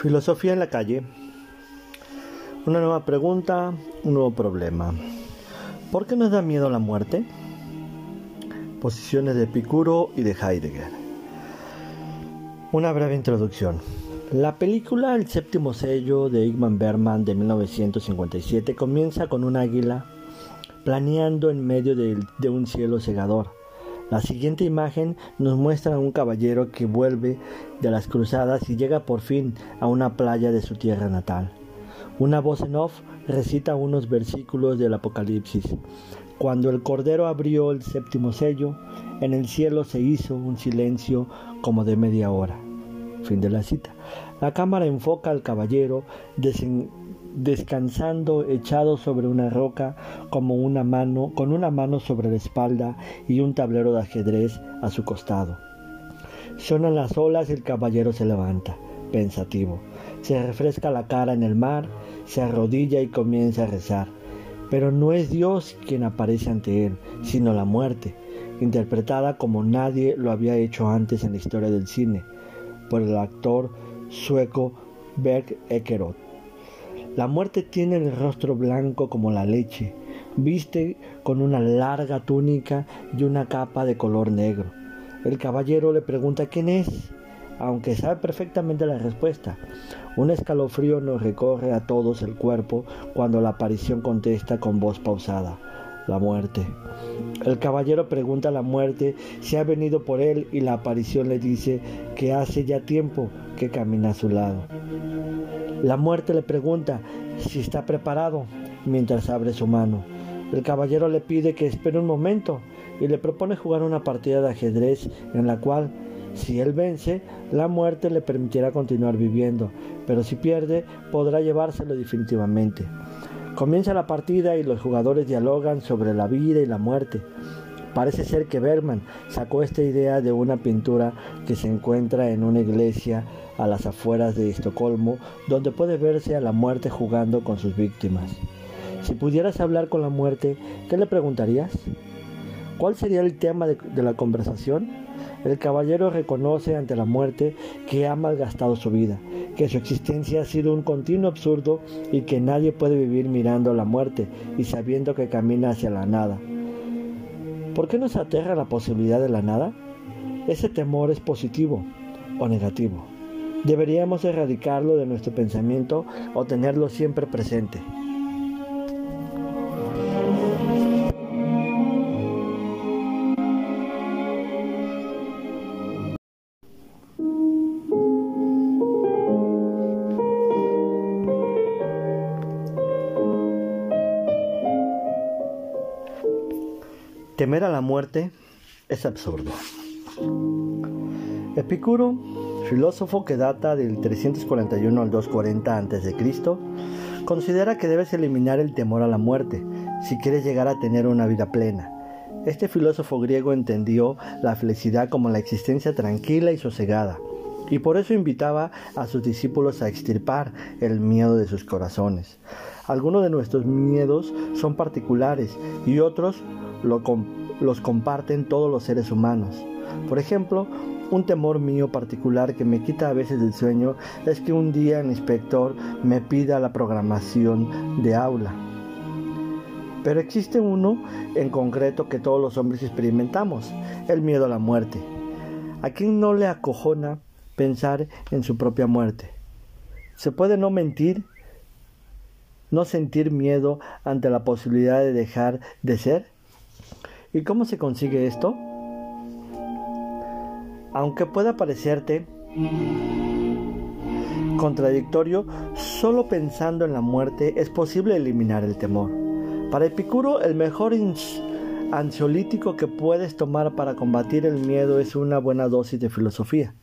Filosofía en la calle. Una nueva pregunta, un nuevo problema. ¿Por qué nos da miedo la muerte? Posiciones de Epicuro y de Heidegger. Una breve introducción. La película El séptimo sello de Igman Berman de 1957 comienza con un águila planeando en medio de, de un cielo cegador la siguiente imagen nos muestra a un caballero que vuelve de las cruzadas y llega por fin a una playa de su tierra natal. Una voz en off recita unos versículos del Apocalipsis. Cuando el Cordero abrió el séptimo sello, en el cielo se hizo un silencio como de media hora. Fin de la cita. La cámara enfoca al caballero descansando echado sobre una roca como una mano con una mano sobre la espalda y un tablero de ajedrez a su costado. Sonan las olas y el caballero se levanta, pensativo. Se refresca la cara en el mar, se arrodilla y comienza a rezar. Pero no es Dios quien aparece ante él, sino la muerte, interpretada como nadie lo había hecho antes en la historia del cine, por el actor sueco Berg Ekerot. La muerte tiene el rostro blanco como la leche, viste con una larga túnica y una capa de color negro. El caballero le pregunta quién es, aunque sabe perfectamente la respuesta. Un escalofrío nos recorre a todos el cuerpo cuando la aparición contesta con voz pausada, la muerte. El caballero pregunta a la muerte si ha venido por él y la aparición le dice que hace ya tiempo que camina a su lado. La muerte le pregunta si está preparado mientras abre su mano. El caballero le pide que espere un momento y le propone jugar una partida de ajedrez en la cual, si él vence, la muerte le permitirá continuar viviendo, pero si pierde, podrá llevárselo definitivamente. Comienza la partida y los jugadores dialogan sobre la vida y la muerte. Parece ser que Bergman sacó esta idea de una pintura que se encuentra en una iglesia a las afueras de Estocolmo, donde puede verse a la muerte jugando con sus víctimas. Si pudieras hablar con la muerte, ¿qué le preguntarías? ¿Cuál sería el tema de, la conversación? El caballero reconoce ante la muerte que ha malgastado su vida, que su existencia ha sido un continuo absurdo y que nadie puede vivir mirando la muerte y sabiendo que camina hacia la nada. ¿Por qué nos aterra la posibilidad de la nada? Ese temor es positivo o negativo. Deberíamos erradicarlo de nuestro pensamiento o tenerlo siempre presente. Temer a la muerte es absurdo. Epicuro filósofo que data del 341 al 240 a.C., considera que debes eliminar el temor a la muerte si quieres llegar a tener una vida plena. Este filósofo griego entendió la felicidad como la existencia tranquila y sosegada, y por eso invitaba a sus discípulos a extirpar el miedo de sus corazones. Algunos de nuestros miedos son particulares y otros los comparten todos los seres humanos. Por ejemplo, un temor mío particular que me quita a veces el sueño es que un día el inspector me pida la programación de aula. Pero existe uno en concreto que todos los hombres experimentamos, el miedo a la muerte. ¿A quién no le acojona pensar en su propia muerte? ¿Se puede no mentir, no sentir miedo ante la posibilidad de dejar de ser? ¿Y cómo se consigue esto? Aunque pueda parecerte contradictorio, solo pensando en la muerte es posible eliminar el temor. Para Epicuro, el mejor ansiolítico que puedes tomar para combatir el miedo es una buena dosis de filosofía.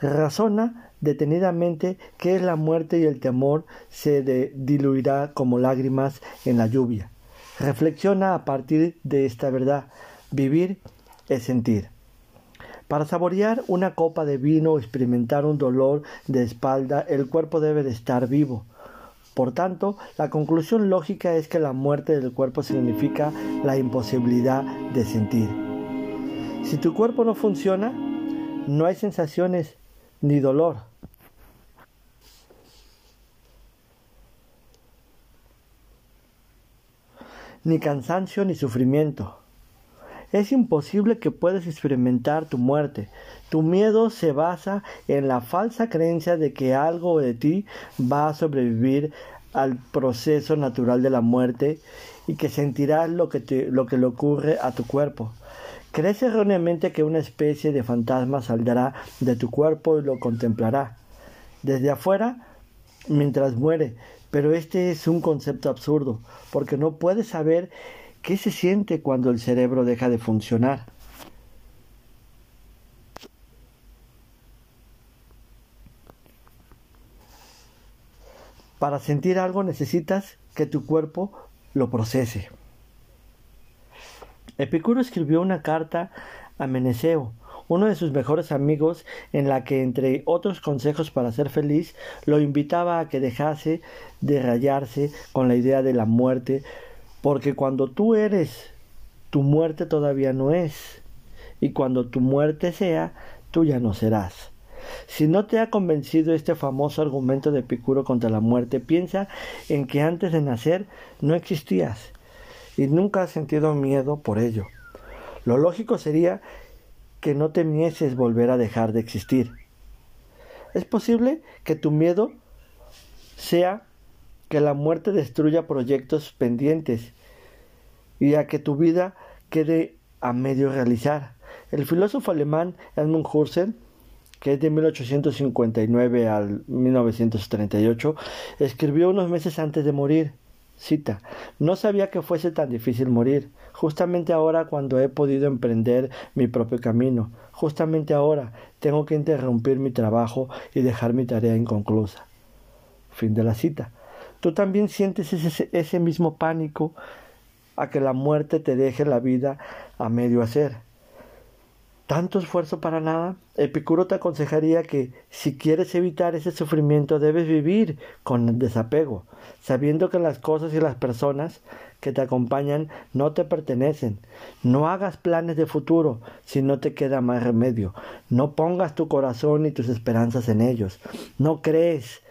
Razona detenidamente que es la muerte y el temor se diluirá como lágrimas en la lluvia. Reflexiona a partir de esta verdad. Vivir es sentir. Para saborear una copa de vino o experimentar un dolor de espalda, el cuerpo debe de estar vivo. Por tanto, la conclusión lógica es que la muerte del cuerpo significa la imposibilidad de sentir. Si tu cuerpo no funciona, no hay sensaciones ni dolor. Ni cansancio ni sufrimiento. Es imposible que puedas experimentar tu muerte. Tu miedo se basa en la falsa creencia de que algo de ti va a sobrevivir al proceso natural de la muerte y que sentirás lo que, lo que le ocurre a tu cuerpo. Crees erróneamente que una especie de fantasma saldrá de tu cuerpo y lo contemplará desde afuera mientras muere, pero este es un concepto absurdo, porque no puedes saber qué se siente cuando el cerebro deja de funcionar. Para sentir algo necesitas que tu cuerpo lo procese. Epicuro escribió una carta a Meneceo, uno de sus mejores amigos, en la que, entre otros consejos para ser feliz, lo invitaba a que dejase de rayarse con la idea de la muerte, porque cuando tú eres, tu muerte todavía no es, y cuando tu muerte sea, tú ya no serás. Si no te ha convencido este famoso argumento de Epicuro contra la muerte, piensa en que antes de nacer no existías y nunca has sentido miedo por ello. Lo lógico sería que no temieses volver a dejar de existir. Es posible que tu miedo sea que la muerte destruya proyectos pendientes y a que tu vida quede a medio realizar. El filósofo alemán Edmund Husserl, que es de 1859 al 1938, escribió unos meses antes de morir Cita, no sabía que fuese tan difícil morir, justamente ahora cuando he podido emprender mi propio camino, justamente ahora tengo que interrumpir mi trabajo y dejar mi tarea inconclusa. Fin de la cita. Tú también sientes ese, ese mismo pánico a que la muerte te deje la vida a medio hacer. ¿Tanto esfuerzo para nada? Epicuro te aconsejaría que si quieres evitar ese sufrimiento debes vivir con desapego, sabiendo que las cosas y las personas que te acompañan no te pertenecen. No hagas planes de futuro si no te queda más remedio. No pongas tu corazón y tus esperanzas en ellos. No crees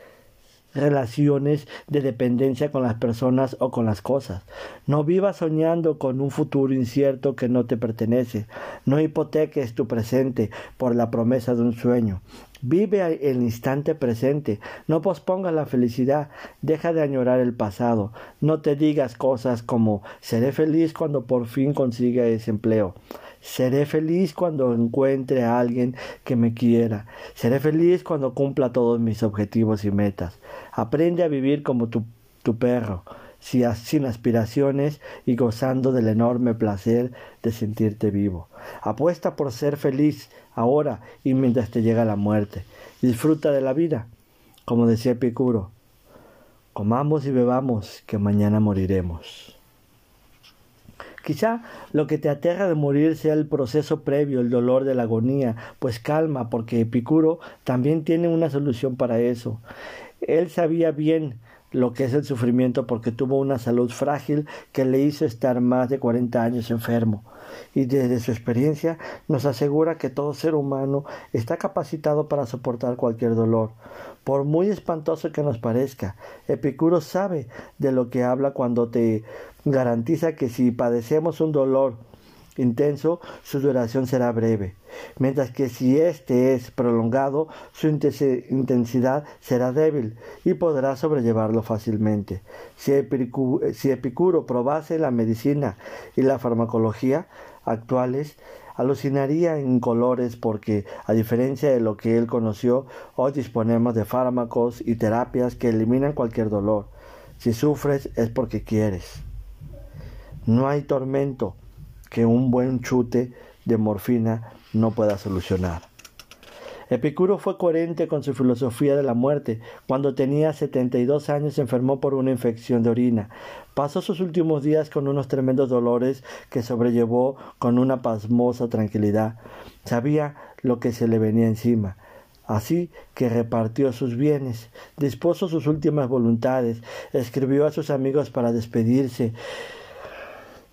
relaciones de dependencia con las personas o con las cosas. No vivas soñando con un futuro incierto que no te pertenece. No hipoteques tu presente por la promesa de un sueño. Vive el instante presente, no pospongas la felicidad, deja de añorar el pasado, no te digas cosas como seré feliz cuando por fin consiga ese empleo. Seré feliz cuando encuentre a alguien que me quiera. Seré feliz cuando cumpla todos mis objetivos y metas. Aprende a vivir como tu, perro, sin aspiraciones y gozando del enorme placer de sentirte vivo. Apuesta por ser feliz ahora y mientras te llega la muerte. Disfruta de la vida, como decía Epicuro. Comamos y bebamos, que mañana moriremos. Quizá lo que te aterra de morir sea el proceso previo, el dolor de la agonía, pues calma, porque Epicuro también tiene una solución para eso. Él sabía bien lo que es el sufrimiento porque tuvo una salud frágil que le hizo estar más de 40 años enfermo. Y desde su experiencia nos asegura que todo ser humano está capacitado para soportar cualquier dolor, por muy espantoso que nos parezca. Epicuro sabe de lo que habla cuando te garantiza que si padecemos un dolor intenso, su duración será breve, mientras que si éste es prolongado, su intensidad será débil y podrá sobrellevarlo fácilmente. Si Epicuro, si Epicuro probase la medicina y la farmacología actuales, alucinaría en colores porque, a diferencia de lo que él conoció, hoy disponemos de fármacos y terapias que eliminan cualquier dolor. Si sufres es porque quieres. No hay tormento que un buen chute de morfina no pueda solucionar. Epicuro fue coherente con su filosofía de la muerte. Cuando tenía 72 años se enfermó por una infección de orina. Pasó sus últimos días con unos tremendos dolores que sobrellevó con una pasmosa tranquilidad. Sabía lo que se le venía encima. Así que repartió sus bienes, dispuso sus últimas voluntades, escribió a sus amigos para despedirse,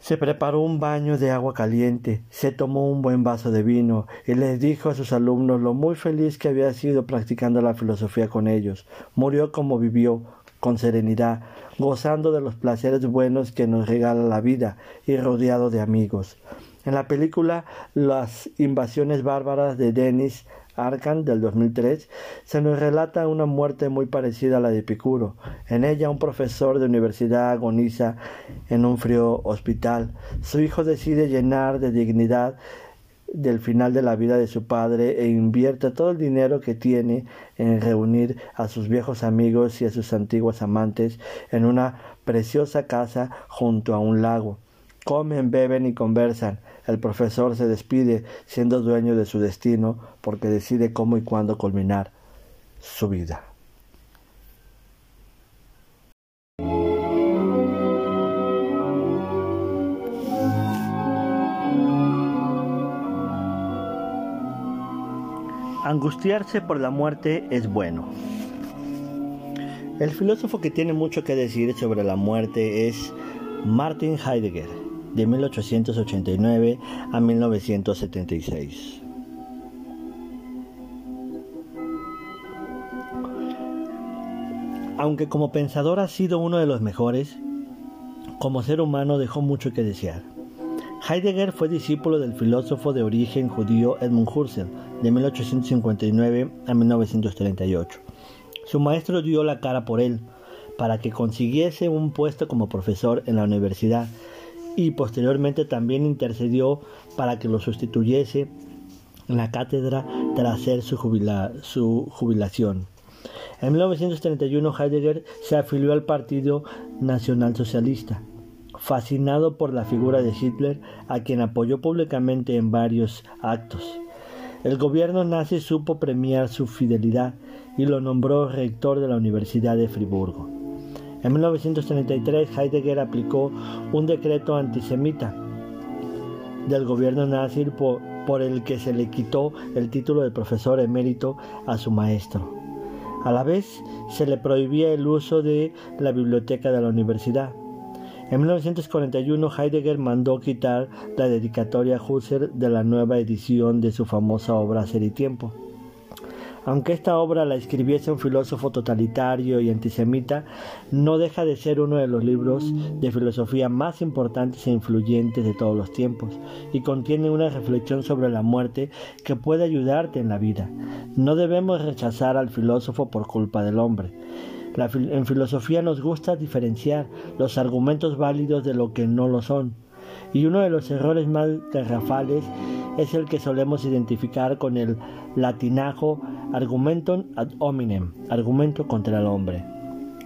se preparó un baño de agua caliente, se tomó un buen vaso de vino y les dijo a sus alumnos lo muy feliz que había sido practicando la filosofía con ellos. Murió como vivió, con serenidad, gozando de los placeres buenos que nos regala la vida y rodeado de amigos. En la película Las invasiones bárbaras de Denis Arkan del 2003, se nos relata una muerte muy parecida a la de Epicuro. En ella un profesor de universidad agoniza en un frío hospital. Su hijo decide llenar de dignidad del final de la vida de su padre e invierte todo el dinero que tiene en reunir a sus viejos amigos y a sus antiguos amantes en una preciosa casa junto a un lago. Comen, beben y conversan. El profesor se despide siendo dueño de su destino porque decide cómo y cuándo culminar su vida. Angustiarse por la muerte es bueno. El filósofo que tiene mucho que decir sobre la muerte es Martin Heidegger, de 1889 a 1976. Aunque como pensador ha sido uno de los mejores, como ser humano dejó mucho que desear. Heidegger fue discípulo del filósofo de origen judío Edmund Husserl de 1859 a 1938. Su maestro dio la cara por él para que consiguiese un puesto como profesor en la universidad y posteriormente también intercedió para que lo sustituyese en la cátedra tras hacer su, su jubilación. En 1931 Heidegger se afilió al Partido Nacional Socialista fascinado por la figura de Hitler, a quien apoyó públicamente en varios actos. El gobierno nazi supo premiar su fidelidad y lo nombró rector de la Universidad de Friburgo. En 1933 Heidegger aplicó un decreto antisemita del gobierno nazi por, el que se le quitó el título de profesor emérito a su maestro. A la vez se le prohibía el uso de la biblioteca de la universidad. En 1941 Heidegger mandó quitar la dedicatoria a Husserl de la nueva edición de su famosa obra Ser y Tiempo. Aunque esta obra la escribiese un filósofo totalitario y antisemita, no deja de ser uno de los libros de filosofía más importantes e influyentes de todos los tiempos, y contiene una reflexión sobre la muerte que puede ayudarte en la vida. No debemos rechazar al filósofo por culpa del hombre en filosofía nos gusta diferenciar los argumentos válidos de lo que no lo son. Y uno de los errores más garrafales es el que solemos identificar con el latinajo argumentum ad hominem, argumento contra el hombre.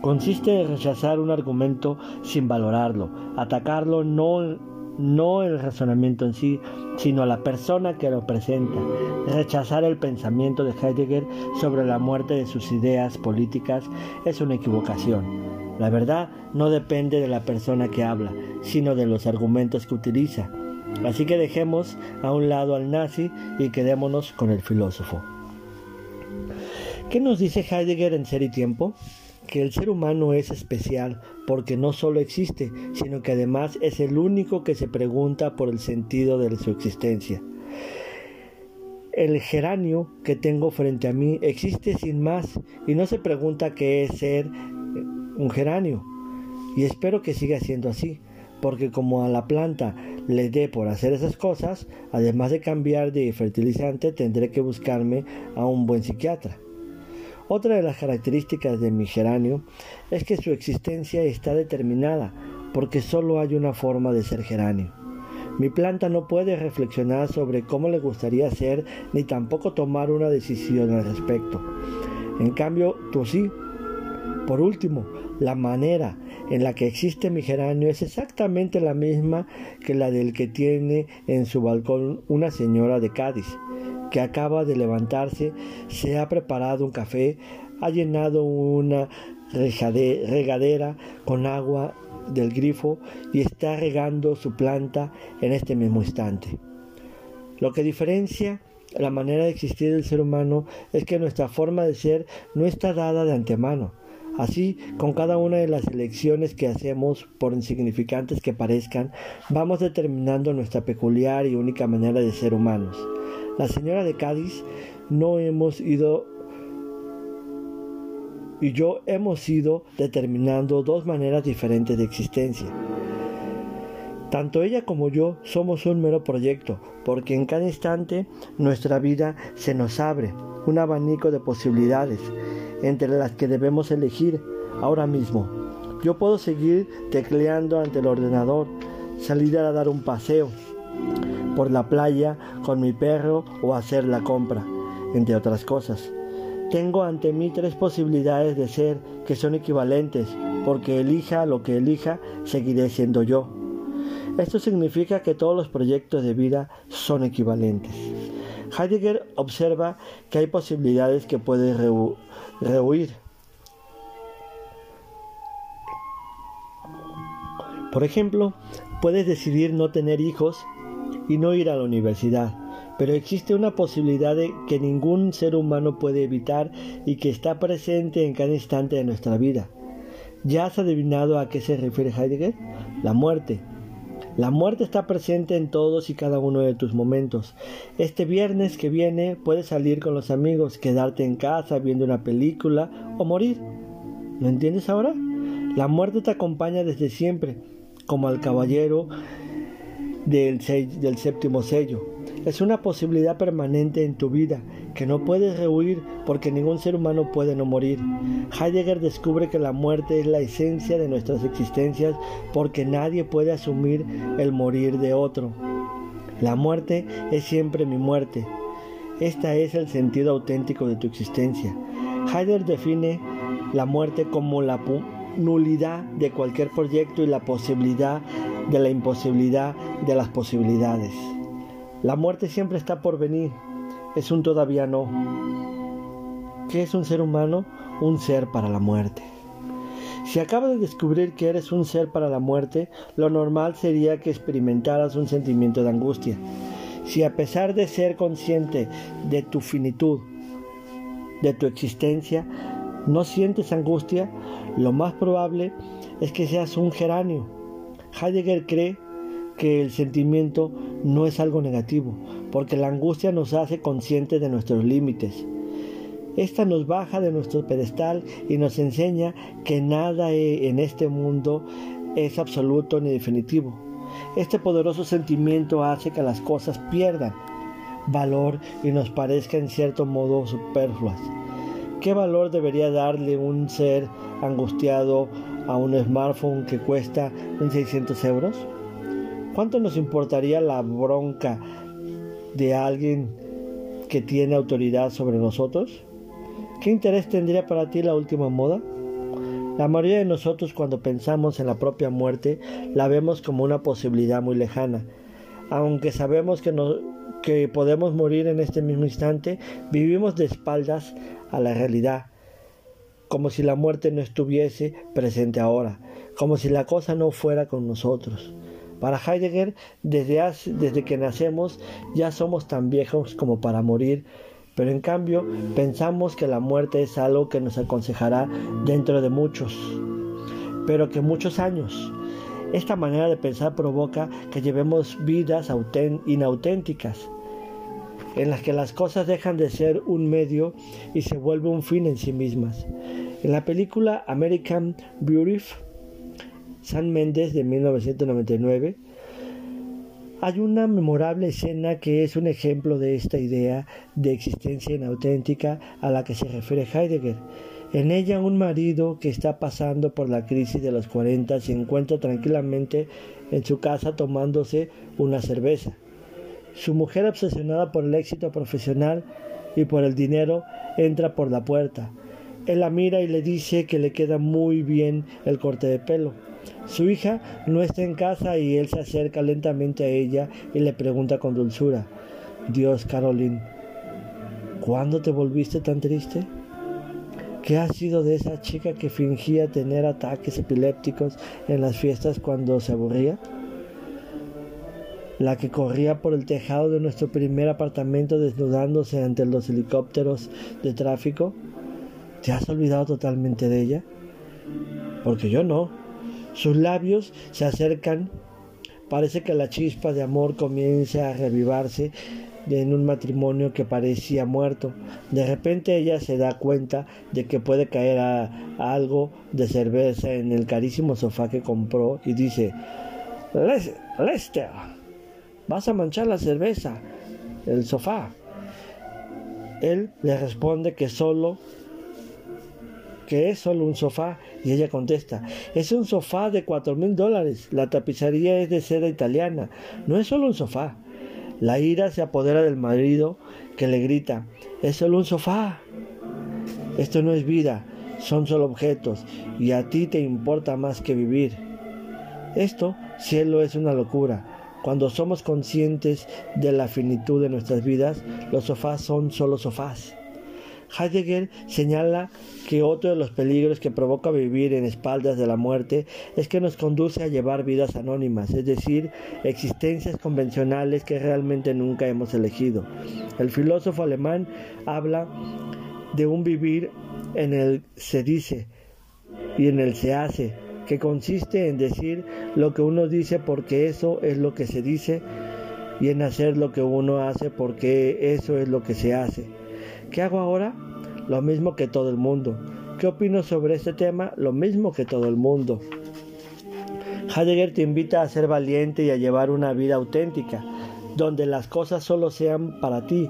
Consiste en rechazar un argumento sin valorarlo, atacarlo no no el razonamiento en sí, sino la persona que lo presenta, rechazar el pensamiento de Heidegger sobre la muerte de sus ideas políticas es una equivocación. La verdad no depende de la persona que habla, sino de los argumentos que utiliza. Así que dejemos a un lado al nazi y quedémonos con el filósofo. ¿Qué nos dice Heidegger en Ser y Tiempo? que el ser humano es especial porque no solo existe, sino que además es el único que se pregunta por el sentido de su existencia. El geranio que tengo frente a mí existe sin más y no se pregunta qué es ser un geranio. Y espero que siga siendo así, porque como a la planta le dé por hacer esas cosas, además de cambiar de fertilizante, tendré que buscarme a un buen psiquiatra. Otra de las características de mi geranio es que su existencia está determinada porque solo hay una forma de ser geranio. Mi planta no puede reflexionar sobre cómo le gustaría ser ni tampoco tomar una decisión al respecto. En cambio, tú sí. Por último, la manera en la que existe mi geranio es exactamente la misma que la del que tiene en su balcón una señora de Cádiz que acaba de levantarse, se ha preparado un café, ha llenado una regadera con agua del grifo y está regando su planta en este mismo instante. Lo que diferencia la manera de existir del ser humano es que nuestra forma de ser no está dada de antemano. Así, con cada una de las elecciones que hacemos, por insignificantes que parezcan, vamos determinando nuestra peculiar y única manera de ser humanos. La señora de Cádiz no hemos ido y yo hemos ido determinando dos maneras diferentes de existencia. Tanto ella como yo somos un mero proyecto, porque en cada instante nuestra vida se nos abre un abanico de posibilidades, entre las que debemos elegir ahora mismo. Yo puedo seguir tecleando ante el ordenador, salir a dar un paseo por la playa con mi perro o hacer la compra, entre otras cosas. Tengo ante mí tres posibilidades de ser que son equivalentes, porque elija lo que elija, seguiré siendo yo. Esto significa que todos los proyectos de vida son equivalentes. Heidegger observa que hay posibilidades que puedes rehuir. Por ejemplo, puedes decidir no tener hijos y no ir a la universidad, pero existe una posibilidad de que ningún ser humano puede evitar y que está presente en cada instante de nuestra vida. ¿Ya has adivinado a qué se refiere Heidegger? La muerte. La muerte está presente en todos y cada uno de tus momentos. Este viernes que viene puedes salir con los amigos, quedarte en casa viendo una película o morir. ¿Lo entiendes ahora? La muerte te acompaña desde siempre, como al caballero del, del séptimo sello. Es una posibilidad permanente en tu vida que no puedes rehuir porque ningún ser humano puede no morir. Heidegger descubre que la muerte es la esencia de nuestras existencias porque nadie puede asumir el morir de otro. La muerte es siempre mi muerte. Este es el sentido auténtico de tu existencia. Heidegger define la muerte como la nulidad de cualquier proyecto y la posibilidad de la imposibilidad de las posibilidades. La muerte siempre está por venir, es un todavía no. ¿Qué es un ser humano? Un ser para la muerte. Si acabas de descubrir que eres un ser para la muerte, lo normal sería que experimentaras un sentimiento de angustia. Si a pesar de ser consciente de tu finitud, de tu existencia, no sientes angustia, lo más probable es que seas un geranio. Heidegger cree que el sentimiento no es algo negativo, porque la angustia nos hace conscientes de nuestros límites. Esta nos baja de nuestro pedestal y nos enseña que nada e, en este mundo es absoluto ni definitivo. Este poderoso sentimiento hace que las cosas pierdan valor y nos parezcan en cierto modo superfluas. ¿Qué valor debería darle un ser angustiado a un smartphone que cuesta 600 euros? ¿Cuánto nos importaría la bronca de alguien que tiene autoridad sobre nosotros? ¿Qué interés tendría para ti la última moda? La mayoría de nosotros cuando pensamos en la propia muerte la vemos como una posibilidad muy lejana. Aunque sabemos que, que podemos morir en este mismo instante, vivimos de espaldas a la realidad, como si la muerte no estuviese presente ahora, como si la cosa no fuera con nosotros. Para Heidegger, desde, desde que nacemos ya somos tan viejos como para morir, pero en cambio pensamos que la muerte es algo que nos aconsejará dentro de muchos, pero que muchos años. Esta manera de pensar provoca que llevemos vidas inauténticas, en las que las cosas dejan de ser un medio y se vuelve un fin en sí mismas. En la película American Beauty San Méndez de 1999, hay una memorable escena que es un ejemplo de esta idea de existencia inauténtica a la que se refiere Heidegger. En ella un marido que está pasando por la crisis de los 40 se encuentra tranquilamente en su casa tomándose una cerveza. Su mujer obsesionada por el éxito profesional y por el dinero entra por la puerta. Él la mira y le dice que le queda muy bien el corte de pelo. Su hija no está en casa y él se acerca lentamente a ella y le pregunta con dulzura, Dios, Caroline, ¿cuándo te volviste tan triste? ¿Qué ha sido de esa chica que fingía tener ataques epilépticos en las fiestas cuando se aburría? La que corría por el tejado de nuestro primer apartamento desnudándose ante los helicópteros de tráfico. ¿Te has olvidado totalmente de ella? Porque yo no. Sus labios se acercan, parece que la chispa de amor comienza a revivarse en un matrimonio que parecía muerto. De repente ella se da cuenta de que puede caer algo de cerveza en el carísimo sofá que compró y dice, Lester, vas a manchar la cerveza, el sofá. Él le responde que solo que es solo un sofá y ella contesta, es un sofá de cuatro mil dólares, la tapicería es de seda italiana, no es solo un sofá. La ira se apodera del marido que le grita, es solo un sofá. Esto no es vida, son solo objetos y a ti te importa más que vivir. Esto, cielo, es una locura. Cuando somos conscientes de la finitud de nuestras vidas, los sofás son solo sofás. Heidegger señala que otro de los peligros que provoca vivir en espaldas de la muerte es que nos conduce a llevar vidas anónimas, es decir, existencias convencionales que realmente nunca hemos elegido. El filósofo alemán habla de un vivir en el se dice y en el se hace, que consiste en decir lo que uno dice porque eso es lo que se dice y en hacer lo que uno hace porque eso es lo que se hace. ¿Qué hago ahora? Lo mismo que todo el mundo. ¿Qué opino sobre este tema? Lo mismo que todo el mundo. Heidegger te invita a ser valiente y a llevar una vida auténtica, donde las cosas solo sean para ti,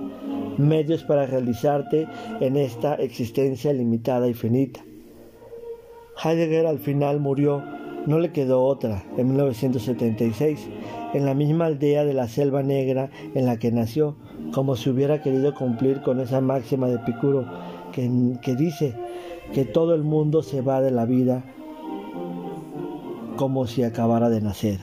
medios para realizarte en esta existencia limitada y finita. Heidegger al final murió, no le quedó otra, en 1976, en la misma aldea de la Selva Negra en la que nació, como si hubiera querido cumplir con esa máxima de Epicuro que, que dice que todo el mundo se va de la vida como si acabara de nacer.